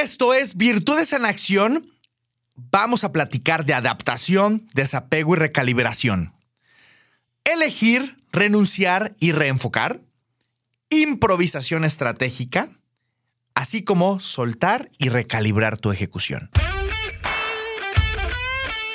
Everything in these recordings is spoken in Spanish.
Esto es Virtudes en Acción. Vamos a platicar de adaptación, desapego y recalibración. Elegir, renunciar y reenfocar. Improvisación estratégica. Así como soltar y recalibrar tu ejecución.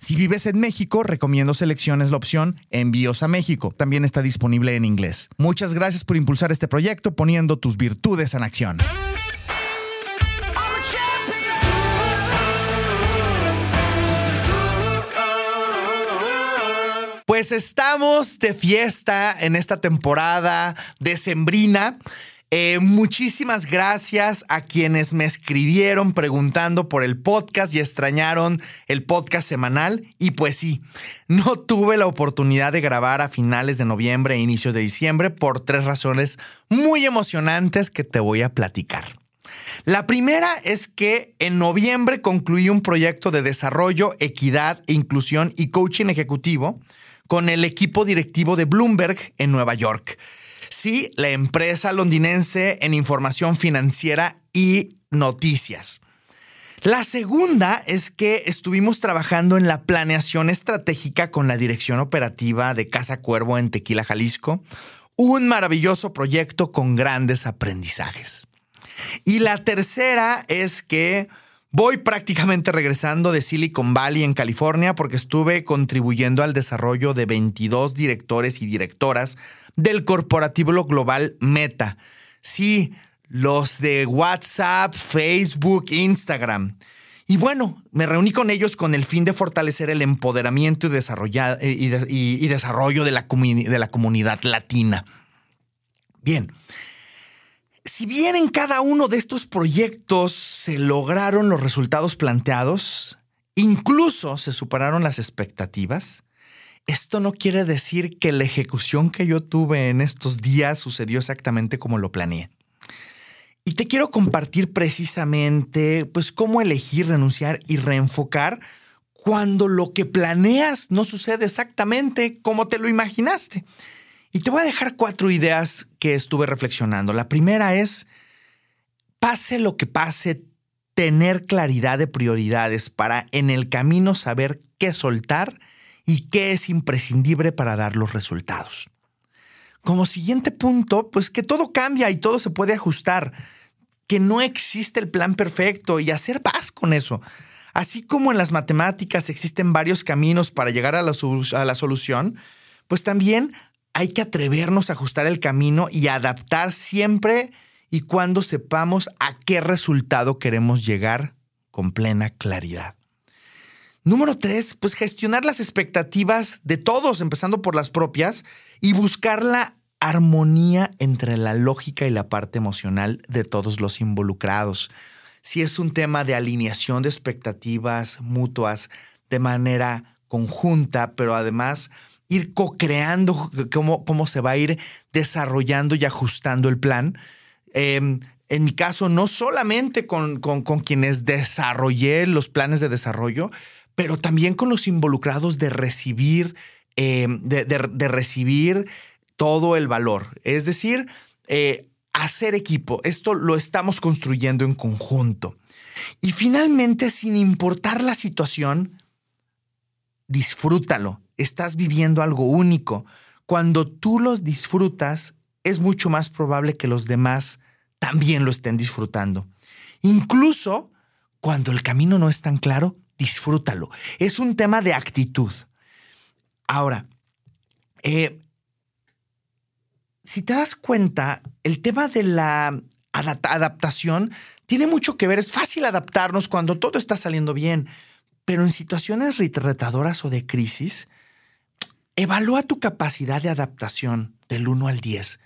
Si vives en México, recomiendo selecciones la opción Envíos a México. También está disponible en inglés. Muchas gracias por impulsar este proyecto poniendo tus virtudes en acción. Pues estamos de fiesta en esta temporada decembrina. Eh, muchísimas gracias a quienes me escribieron preguntando por el podcast y extrañaron el podcast semanal. Y pues sí, no tuve la oportunidad de grabar a finales de noviembre e inicio de diciembre por tres razones muy emocionantes que te voy a platicar. La primera es que en noviembre concluí un proyecto de desarrollo, equidad, inclusión y coaching ejecutivo con el equipo directivo de Bloomberg en Nueva York. Sí, la empresa londinense en información financiera y noticias. La segunda es que estuvimos trabajando en la planeación estratégica con la dirección operativa de Casa Cuervo en Tequila, Jalisco. Un maravilloso proyecto con grandes aprendizajes. Y la tercera es que voy prácticamente regresando de Silicon Valley en California porque estuve contribuyendo al desarrollo de 22 directores y directoras del corporativo global Meta. Sí, los de WhatsApp, Facebook, Instagram. Y bueno, me reuní con ellos con el fin de fortalecer el empoderamiento y, y, desarrollo de la, de la comunidad latina. Bien, si bien en cada uno de estos proyectos se lograron los resultados planteados, incluso se superaron las expectativas, esto no quiere decir que la ejecución que yo tuve en estos días sucedió exactamente como lo planeé. Y te quiero compartir precisamente, pues, cómo elegir, renunciar y reenfocar cuando lo que planeas no sucede exactamente como te lo imaginaste. Y te voy a dejar cuatro ideas que estuve reflexionando. La primera es, pase lo que pase, tener claridad de prioridades para en el camino saber qué soltar y qué es imprescindible para dar los resultados. Como siguiente punto, pues que todo cambia y todo se puede ajustar, que no existe el plan perfecto y hacer paz con eso. Así como en las matemáticas existen varios caminos para llegar a la, a la solución, pues también hay que atrevernos a ajustar el camino y adaptar siempre y cuando sepamos a qué resultado queremos llegar con plena claridad. Número tres, pues gestionar las expectativas de todos, empezando por las propias, y buscar la armonía entre la lógica y la parte emocional de todos los involucrados. Si es un tema de alineación de expectativas mutuas de manera conjunta, pero además ir co-creando cómo, cómo, se va a ir desarrollando y ajustando el plan. Em, en mi caso, no solamente con, con, quienes desarrollé los planes de desarrollo, pero también con los involucrados de recibir, eh, de, recibir todo el valor. Es decir, eh, hacer equipo. Esto lo estamos construyendo en conjunto. Y finalmente, sin importar la situación, disfrútalo. Estás viviendo algo único. Cuando tú los disfrutas, es mucho más probable que los demás también lo estén disfrutando. Incluso cuando el camino no es tan claro, disfrútalo. Es un tema de actitud. Ahora, Eh, si te das cuenta, el tema de la adaptación tiene mucho que ver. Es fácil adaptarnos cuando todo está saliendo bien, pero en situaciones retadoras o de crisis, evalúa tu capacidad de adaptación del 1 al 10.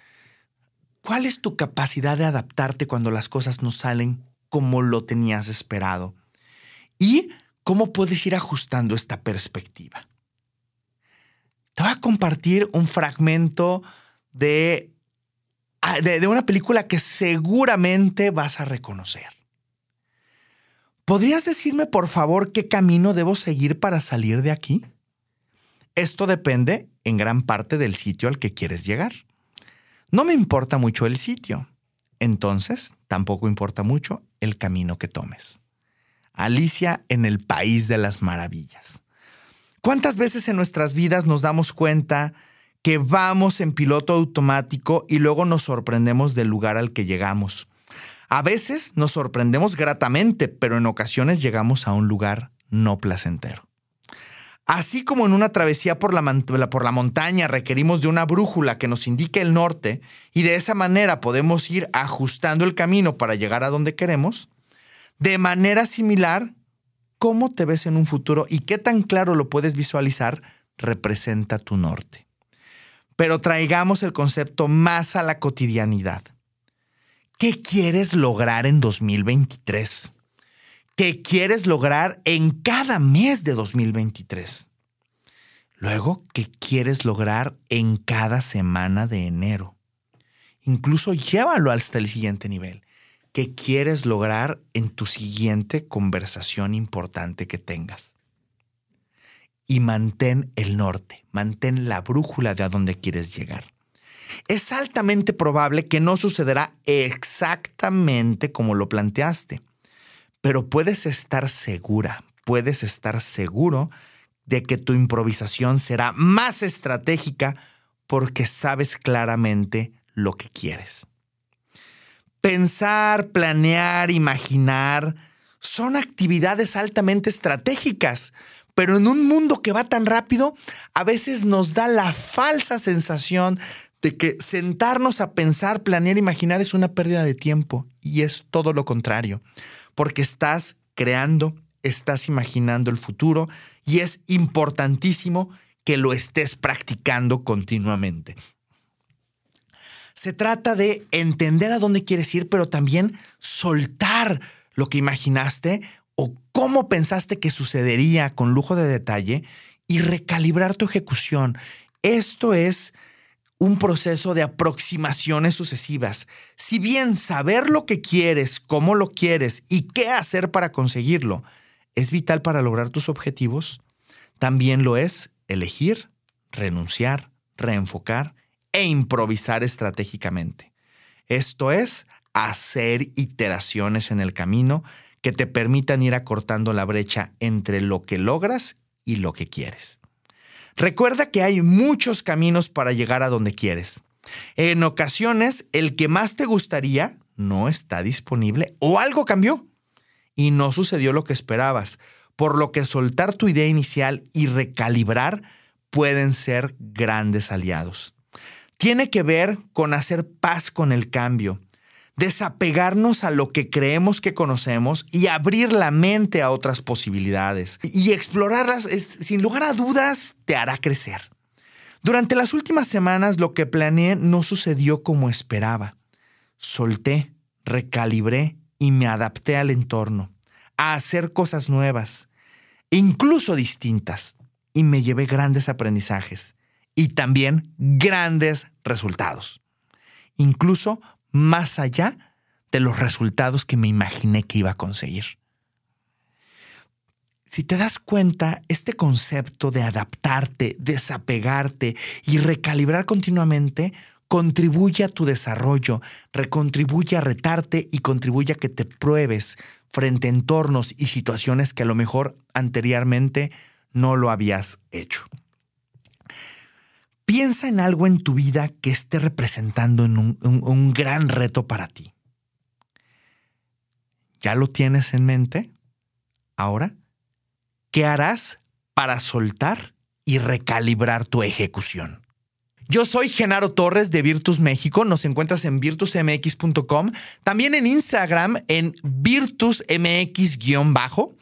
¿Cuál es tu capacidad de adaptarte cuando las cosas no salen como lo tenías esperado? ¿Y cómo puedes ir ajustando esta perspectiva? Te voy a compartir un fragmento Ah, de, de, una película que seguramente vas a reconocer. ¿Podrías decirme, por favor, qué camino debo seguir para salir de aquí? Esto depende en gran parte del sitio al que quieres llegar. No me importa mucho el sitio, entonces tampoco importa mucho el camino que tomes. Alicia en el País de las Maravillas. ¿Cuántas veces en nuestras vidas nos damos cuenta que vamos en piloto automático y luego nos sorprendemos del lugar al que llegamos. A veces nos sorprendemos gratamente, pero en ocasiones llegamos a un lugar no placentero. Así como en una travesía por la, por la, montaña requerimos de una brújula que nos indique el norte y de esa manera podemos ir ajustando el camino para llegar a donde queremos, de manera similar, cómo te ves en un futuro y qué tan claro lo puedes visualizar representa tu norte pero traigamos el concepto más a la cotidianidad. ¿Qué quieres lograr en 2023? ¿Qué quieres lograr en cada mes de 2023? Luego, ¿qué quieres lograr en cada semana de enero? Incluso llévalo hasta el siguiente nivel. ¿Qué quieres lograr en tu siguiente conversación importante que tengas? y mantén el norte, mantén la brújula de a dónde quieres llegar. Es altamente probable que no sucederá exactamente como lo planteaste, pero puedes estar segura, puedes estar seguro de que tu improvisación será más estratégica porque sabes claramente lo que quieres. Pensar, planear, imaginar son actividades altamente estratégicas pero en un mundo que va tan rápido, a veces nos da la falsa sensación de que sentarnos a pensar, planear, imaginar es una pérdida de tiempo. Y es todo lo contrario, porque estás creando, estás imaginando el futuro y es importantísimo que lo estés practicando continuamente. Se trata de entender a dónde quieres ir, pero también soltar lo que imaginaste o cómo pensaste que sucedería con lujo de detalle y recalibrar tu ejecución. Esto es un proceso de aproximaciones sucesivas. Si bien saber lo que quieres, cómo lo quieres y qué hacer para conseguirlo es vital para lograr tus objetivos, también lo es elegir, renunciar, reenfocar e improvisar estratégicamente. Esto es hacer iteraciones en el camino que te permitan ir acortando la brecha entre lo que logras y lo que quieres. Recuerda que hay muchos caminos para llegar a donde quieres. En ocasiones, el que más te gustaría no está disponible o algo cambió y no sucedió lo que esperabas, por lo que soltar tu idea inicial y recalibrar pueden ser grandes aliados. Tiene que ver con hacer paz con el cambio, desapegarnos a lo que creemos que conocemos y abrir la mente a otras posibilidades. Y explorarlas, sin lugar a dudas, te hará crecer. Durante las últimas semanas lo que planeé no sucedió como esperaba. Solté, recalibré y me adapté al entorno, a hacer cosas nuevas, incluso distintas, y me llevé grandes aprendizajes y también grandes resultados. Incluso más allá de los resultados que me imaginé que iba a conseguir. Si te das cuenta, este concepto de adaptarte, desapegarte y recalibrar continuamente contribuye a tu desarrollo, recontribuye a retarte y contribuye a que te pruebes frente a entornos y situaciones que a lo mejor anteriormente no lo habías hecho. Piensa en algo en tu vida que esté representando un, un gran reto para ti. ¿Ya lo tienes en mente? Ahora, ¿qué harás para soltar y recalibrar tu ejecución? Yo soy Genaro Torres de Virtus México. Nos encuentras en virtusmx.com. También en Instagram en virtusmx-bajo.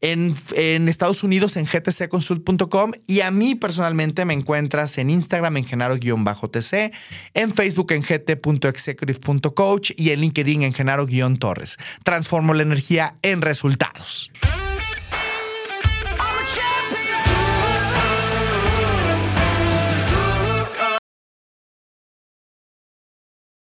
En, Estados Unidos en gtcconsult.com y a mí personalmente me encuentras en Instagram en genaro-tc, en Facebook en gt.executive.coach y en LinkedIn en genaro-torres. Transformo la energía en resultados.